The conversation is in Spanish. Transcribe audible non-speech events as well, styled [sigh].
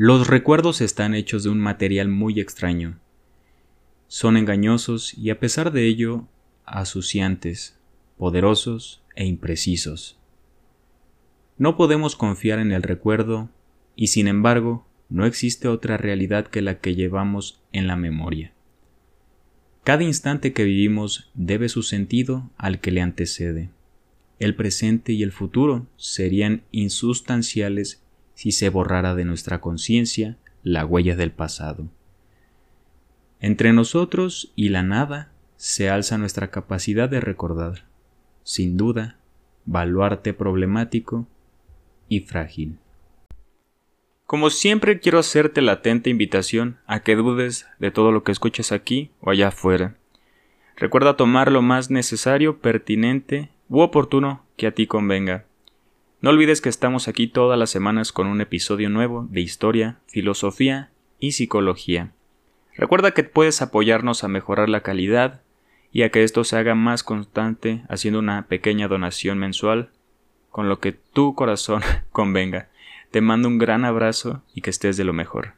Los recuerdos están hechos de un material muy extraño. Son engañosos y a pesar de ello, asuciantes, poderosos e imprecisos. No podemos confiar en el recuerdo y sin embargo no existe otra realidad que la que llevamos en la memoria. Cada instante que vivimos debe su sentido al que le antecede. El presente y el futuro serían insustanciales si se borrara de nuestra conciencia la huella del pasado. Entre nosotros y la nada se alza nuestra capacidad de recordar, sin duda, baluarte problemático y frágil. Como siempre quiero hacerte la atenta invitación a que dudes de todo lo que escuches aquí o allá afuera. Recuerda tomar lo más necesario, pertinente u oportuno que a ti convenga. No olvides que estamos aquí todas las semanas con un episodio nuevo de historia, filosofía y psicología. Recuerda que puedes apoyarnos a mejorar la calidad y a que esto se haga más constante haciendo una pequeña donación mensual con lo que tu corazón [laughs] convenga. Te mando un gran abrazo y que estés de lo mejor.